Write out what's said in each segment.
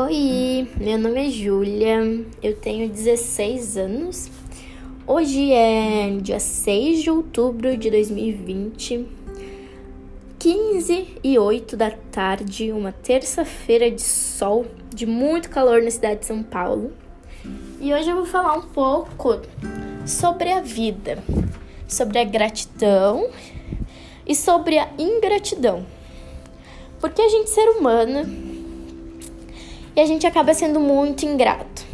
Oi, meu nome é Júlia, eu tenho 16 anos. Hoje é dia 6 de outubro de 2020, 15 e 8 da tarde, uma terça-feira de sol, de muito calor na cidade de São Paulo. E hoje eu vou falar um pouco sobre a vida, sobre a gratidão e sobre a ingratidão. Porque a gente, ser humano, e a gente acaba sendo muito ingrato.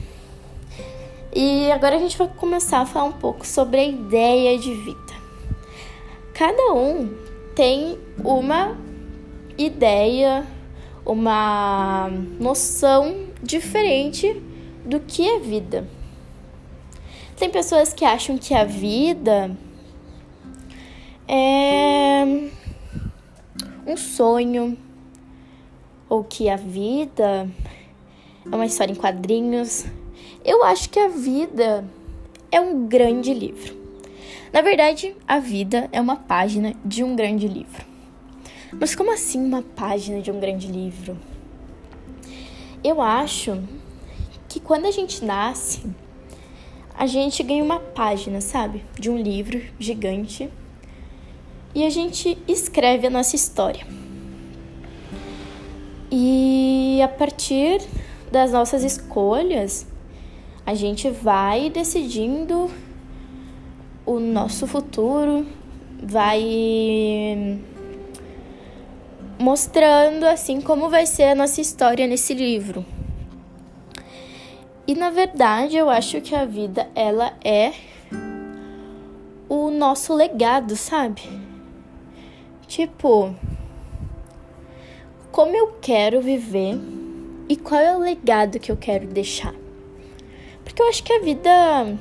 E agora a gente vai começar a falar um pouco sobre a ideia de vida. Cada um tem uma ideia, uma noção diferente do que é vida. Tem pessoas que acham que a vida é um sonho, ou que a vida é uma história em quadrinhos. Eu acho que a vida é um grande livro. Na verdade, a vida é uma página de um grande livro. Mas como assim uma página de um grande livro? Eu acho que quando a gente nasce, a gente ganha uma página, sabe? De um livro gigante. E a gente escreve a nossa história. E a partir das nossas escolhas, a gente vai decidindo o nosso futuro, vai mostrando assim como vai ser a nossa história nesse livro. E na verdade, eu acho que a vida ela é o nosso legado, sabe? Tipo, como eu quero viver e qual é o legado que eu quero deixar. Porque eu acho que a vida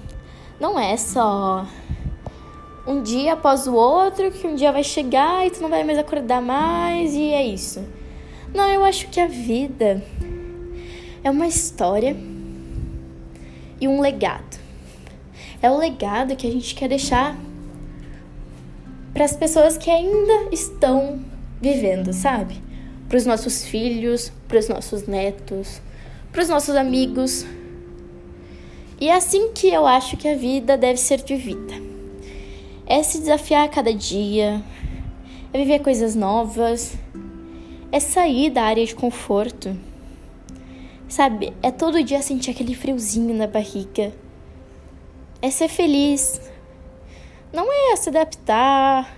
não é só um dia após o outro, que um dia vai chegar e tu não vai mais acordar mais e é isso. Não, eu acho que a vida é uma história e um legado. É o legado que a gente quer deixar para as pessoas que ainda estão vivendo, sabe? Para os nossos filhos, para os nossos netos, para os nossos amigos. E é assim que eu acho que a vida deve ser vivida. É se desafiar a cada dia, é viver coisas novas, é sair da área de conforto. Sabe, é todo dia sentir aquele friozinho na barriga. É ser feliz. Não é se adaptar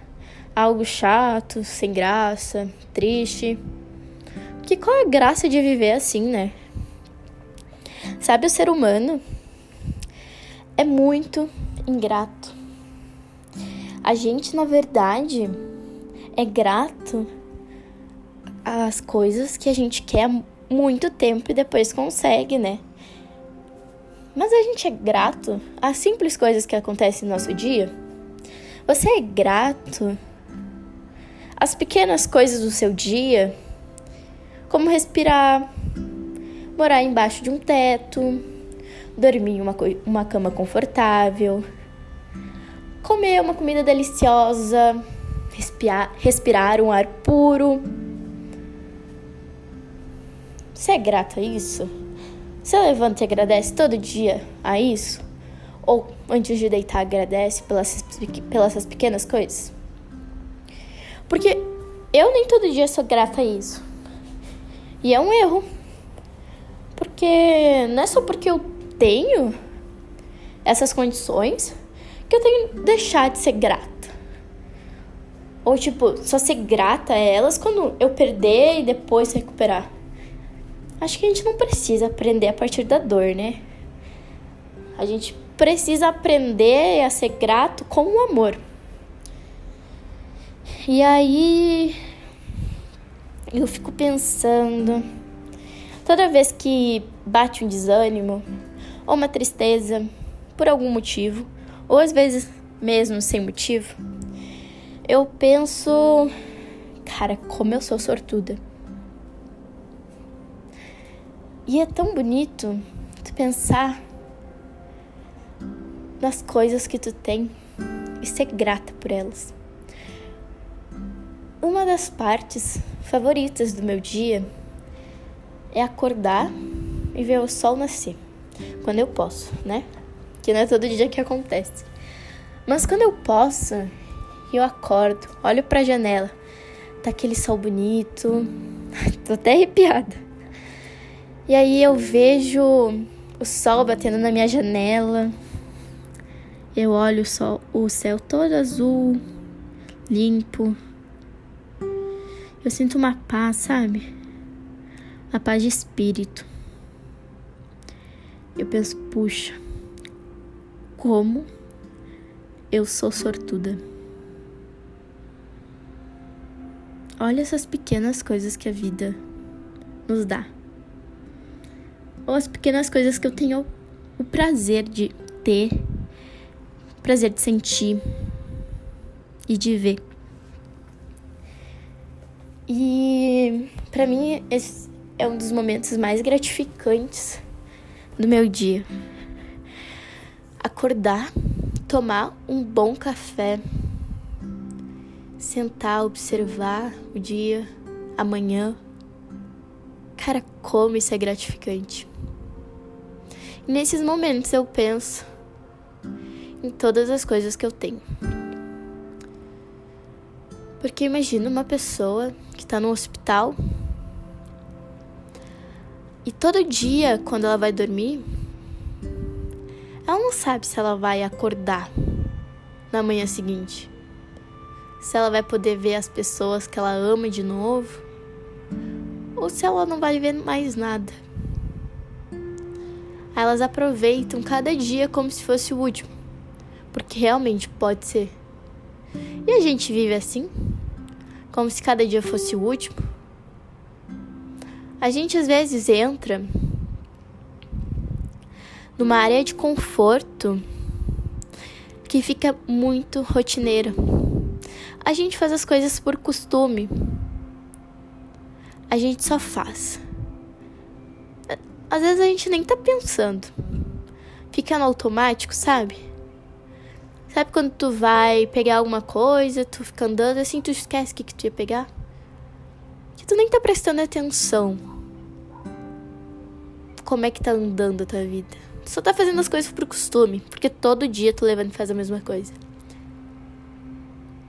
a algo chato, sem graça, triste. Que qual é a graça de viver assim, né? Sabe, o ser humano é muito ingrato. A gente, na verdade, é grato às coisas que a gente quer muito tempo e depois consegue, né? Mas a gente é grato às simples coisas que acontecem no nosso dia? Você é grato às pequenas coisas do seu dia? Como respirar, morar embaixo de um teto, dormir em uma, uma cama confortável, comer uma comida deliciosa, respirar, respirar um ar puro. Você é grata a isso? Você levanta e agradece todo dia a isso? Ou antes de deitar agradece pelas, pelas pequenas coisas? Porque eu nem todo dia sou grata a isso. E é um erro. Porque não é só porque eu tenho essas condições que eu tenho que deixar de ser grata. Ou tipo, só ser grata a elas quando eu perder e depois recuperar. Acho que a gente não precisa aprender a partir da dor, né? A gente precisa aprender a ser grato com o amor. E aí eu fico pensando, toda vez que bate um desânimo ou uma tristeza por algum motivo, ou às vezes mesmo sem motivo, eu penso, cara, como eu sou sortuda. E é tão bonito tu pensar nas coisas que tu tem e ser grata por elas. Uma das partes favoritas do meu dia é acordar e ver o sol nascer. Quando eu posso, né? Que não é todo dia que acontece. Mas quando eu posso, eu acordo, olho pra janela, tá aquele sol bonito, tô até arrepiada. E aí eu vejo o sol batendo na minha janela. Eu olho o, sol, o céu todo azul, limpo. Eu sinto uma paz, sabe? Uma paz de espírito. Eu penso, puxa, como eu sou sortuda. Olha essas pequenas coisas que a vida nos dá. Ou as pequenas coisas que eu tenho o prazer de ter, prazer de sentir e de ver. E para mim esse é um dos momentos mais gratificantes do meu dia. Acordar, tomar um bom café sentar, observar o dia, amanhã. Cara, como isso é gratificante. E nesses momentos eu penso em todas as coisas que eu tenho. Porque imagina uma pessoa que está no hospital e todo dia, quando ela vai dormir, ela não sabe se ela vai acordar na manhã seguinte se ela vai poder ver as pessoas que ela ama de novo, ou se ela não vai ver mais nada. Elas aproveitam cada dia como se fosse o último, porque realmente pode ser. E a gente vive assim, como se cada dia fosse o último. A gente às vezes entra numa área de conforto que fica muito rotineira. A gente faz as coisas por costume. A gente só faz. Às vezes a gente nem tá pensando. Fica no automático, sabe? Sabe quando tu vai pegar alguma coisa, tu fica andando assim, tu esquece o que, que tu ia pegar? Que tu nem tá prestando atenção. Como é que tá andando a tua vida? Tu só tá fazendo as coisas por costume, porque todo dia tu levando e faz a mesma coisa.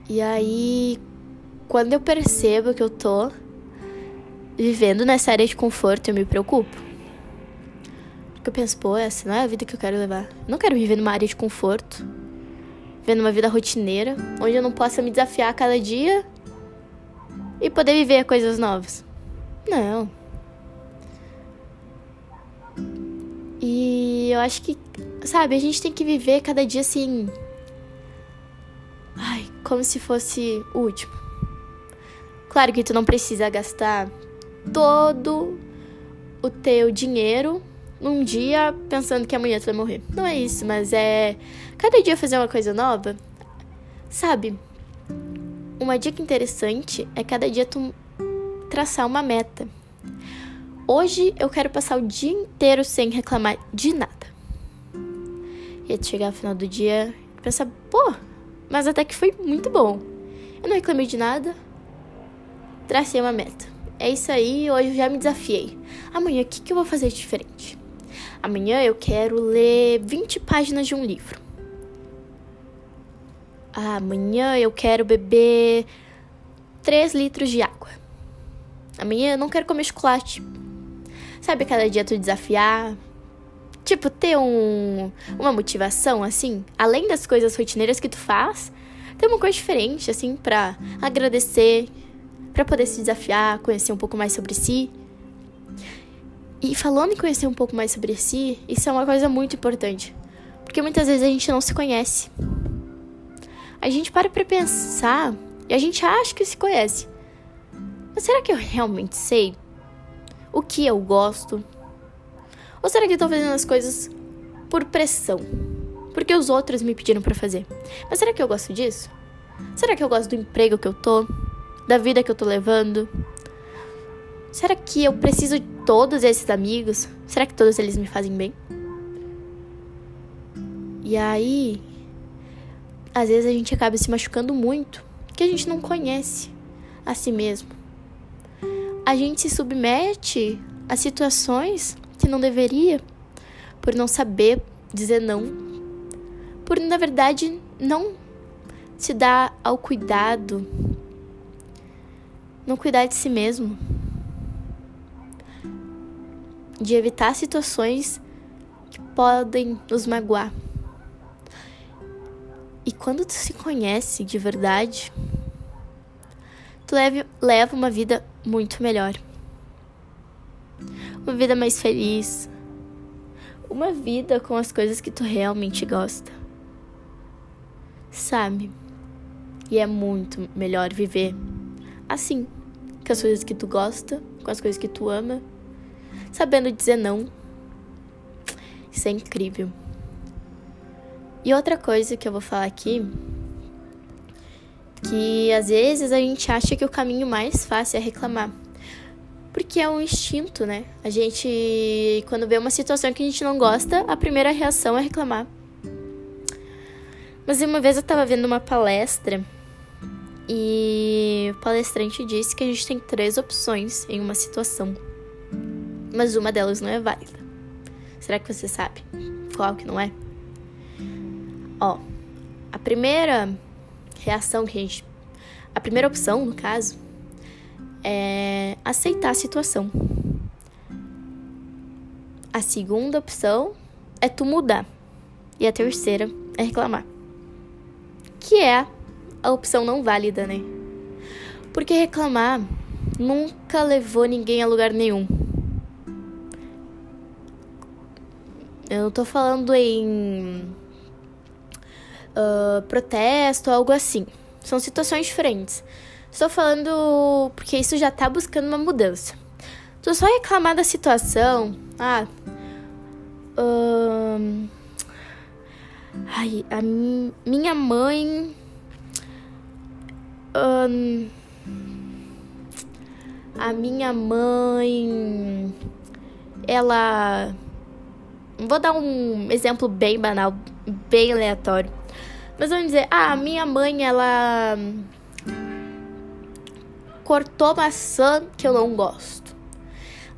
E aí, quando eu percebo que eu tô vivendo nessa área de conforto, eu me preocupo. Porque eu penso, pô, essa não é a vida que eu quero levar. Eu não quero viver numa área de conforto, vivendo uma vida rotineira, onde eu não possa me desafiar a cada dia e poder viver coisas novas. Não. E eu acho que, sabe, a gente tem que viver cada dia assim, Ai, como se fosse o último. Claro que tu não precisa gastar todo o teu dinheiro num dia pensando que amanhã tu vai morrer. Não é isso, mas é cada dia fazer uma coisa nova. Sabe? Uma dica interessante é cada dia tu traçar uma meta. Hoje eu quero passar o dia inteiro sem reclamar de nada. E chegar no final do dia e pensar, pô, mas até que foi muito bom. Eu não reclamei de nada, tracei uma meta. É isso aí, hoje eu já me desafiei. Amanhã, o que, que eu vou fazer diferente? Amanhã eu quero ler 20 páginas de um livro. Amanhã eu quero beber 3 litros de água. Amanhã eu não quero comer chocolate. Sabe, cada dia tu desafiar, Tipo, ter um, uma motivação, assim, além das coisas rotineiras que tu faz, ter uma coisa diferente, assim, pra agradecer, para poder se desafiar, conhecer um pouco mais sobre si. E falando em conhecer um pouco mais sobre si, isso é uma coisa muito importante. Porque muitas vezes a gente não se conhece. A gente para pra pensar e a gente acha que se conhece. Mas será que eu realmente sei o que eu gosto? Ou será que eu tô fazendo as coisas por pressão? Porque os outros me pediram para fazer. Mas será que eu gosto disso? Será que eu gosto do emprego que eu tô? Da vida que eu tô levando? Será que eu preciso de todos esses amigos? Será que todos eles me fazem bem? E aí, às vezes a gente acaba se machucando muito, que a gente não conhece a si mesmo. A gente se submete a situações que não deveria, por não saber dizer não, por na verdade não se dar ao cuidado, não cuidar de si mesmo, de evitar situações que podem nos magoar. E quando tu se conhece de verdade, tu leve, leva uma vida muito melhor. Uma vida mais feliz. Uma vida com as coisas que tu realmente gosta. Sabe? E é muito melhor viver assim, com as coisas que tu gosta, com as coisas que tu ama, sabendo dizer não. Isso é incrível. E outra coisa que eu vou falar aqui, que às vezes a gente acha que o caminho mais fácil é reclamar. Porque é um instinto, né? A gente, quando vê uma situação que a gente não gosta, a primeira reação é reclamar. Mas uma vez eu tava vendo uma palestra e o palestrante disse que a gente tem três opções em uma situação, mas uma delas não é válida. Será que você sabe qual que não é? Ó, a primeira reação que a gente. A primeira opção, no caso, é aceitar a situação. A segunda opção é tu mudar. E a terceira é reclamar. Que é a opção não válida, né? Porque reclamar nunca levou ninguém a lugar nenhum. Eu não tô falando em uh, protesto, algo assim. São situações diferentes. Estou falando porque isso já tá buscando uma mudança. Tu só reclamar da situação. Ah. Uh, ai, a minha mãe um, a minha mãe, ela. Vou dar um exemplo bem banal, bem aleatório. Mas vamos dizer, ah, minha mãe, ela cortou maçã que eu não gosto.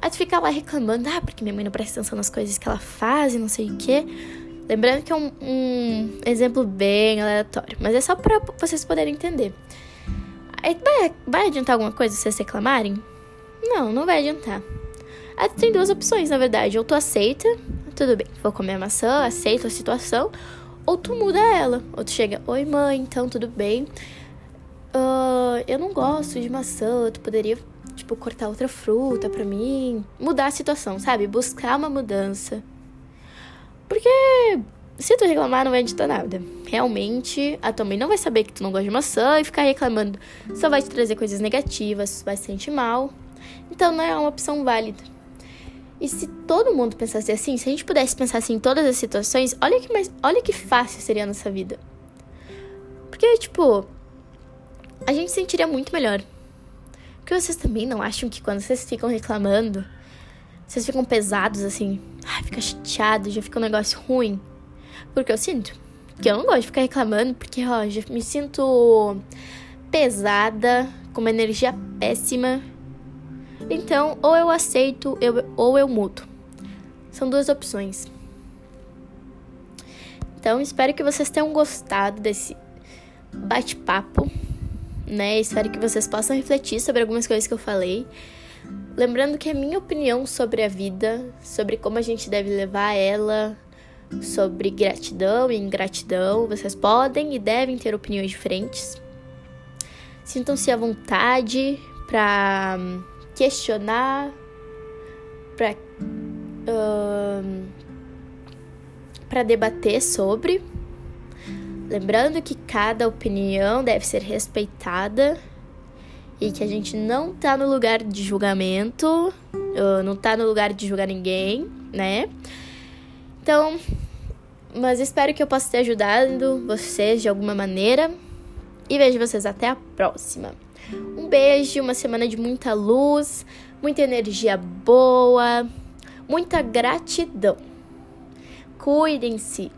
Aí tu fica lá reclamando, ah, porque minha mãe não presta atenção nas coisas que ela faz e não sei o quê. Lembrando que é um, um exemplo bem aleatório, mas é só para vocês poderem entender. Vai, vai adiantar alguma coisa vocês reclamarem? Não, não vai adiantar. Aí tem duas opções, na verdade. Ou tu aceita, tudo bem, vou comer a maçã, aceito a situação. Ou tu muda ela. Ou tu chega, oi mãe, então tudo bem. Uh, eu não gosto de maçã, tu poderia, tipo, cortar outra fruta pra mim. Mudar a situação, sabe? Buscar uma mudança. Porque se tu reclamar, não vai adiantar nada. Realmente, a tua mãe não vai saber que tu não gosta de maçã e ficar reclamando só vai te trazer coisas negativas, vai se sentir mal. Então, não é uma opção válida. E se todo mundo pensasse assim, se a gente pudesse pensar assim em todas as situações, olha que, mais, olha que fácil seria a nossa vida. Porque, tipo, a gente sentiria muito melhor. Porque vocês também não acham que quando vocês ficam reclamando, vocês ficam pesados assim, ai, fica chateado, já fica um negócio ruim. Porque eu sinto. Que eu não gosto de ficar reclamando, porque, ó, já me sinto pesada, com uma energia péssima. Então, ou eu aceito eu, ou eu mudo. São duas opções. Então, espero que vocês tenham gostado desse bate-papo, né? Espero que vocês possam refletir sobre algumas coisas que eu falei. Lembrando que a minha opinião sobre a vida, sobre como a gente deve levar ela, sobre gratidão e ingratidão. Vocês podem e devem ter opiniões diferentes. Sintam-se à vontade para questionar, para para debater sobre. Lembrando que cada opinião deve ser respeitada e que a gente não tá no lugar de julgamento, não tá no lugar de julgar ninguém, né? Então, mas espero que eu possa ter ajudado vocês de alguma maneira. E vejo vocês até a próxima. Um beijo, uma semana de muita luz, muita energia boa, muita gratidão. Cuidem-se.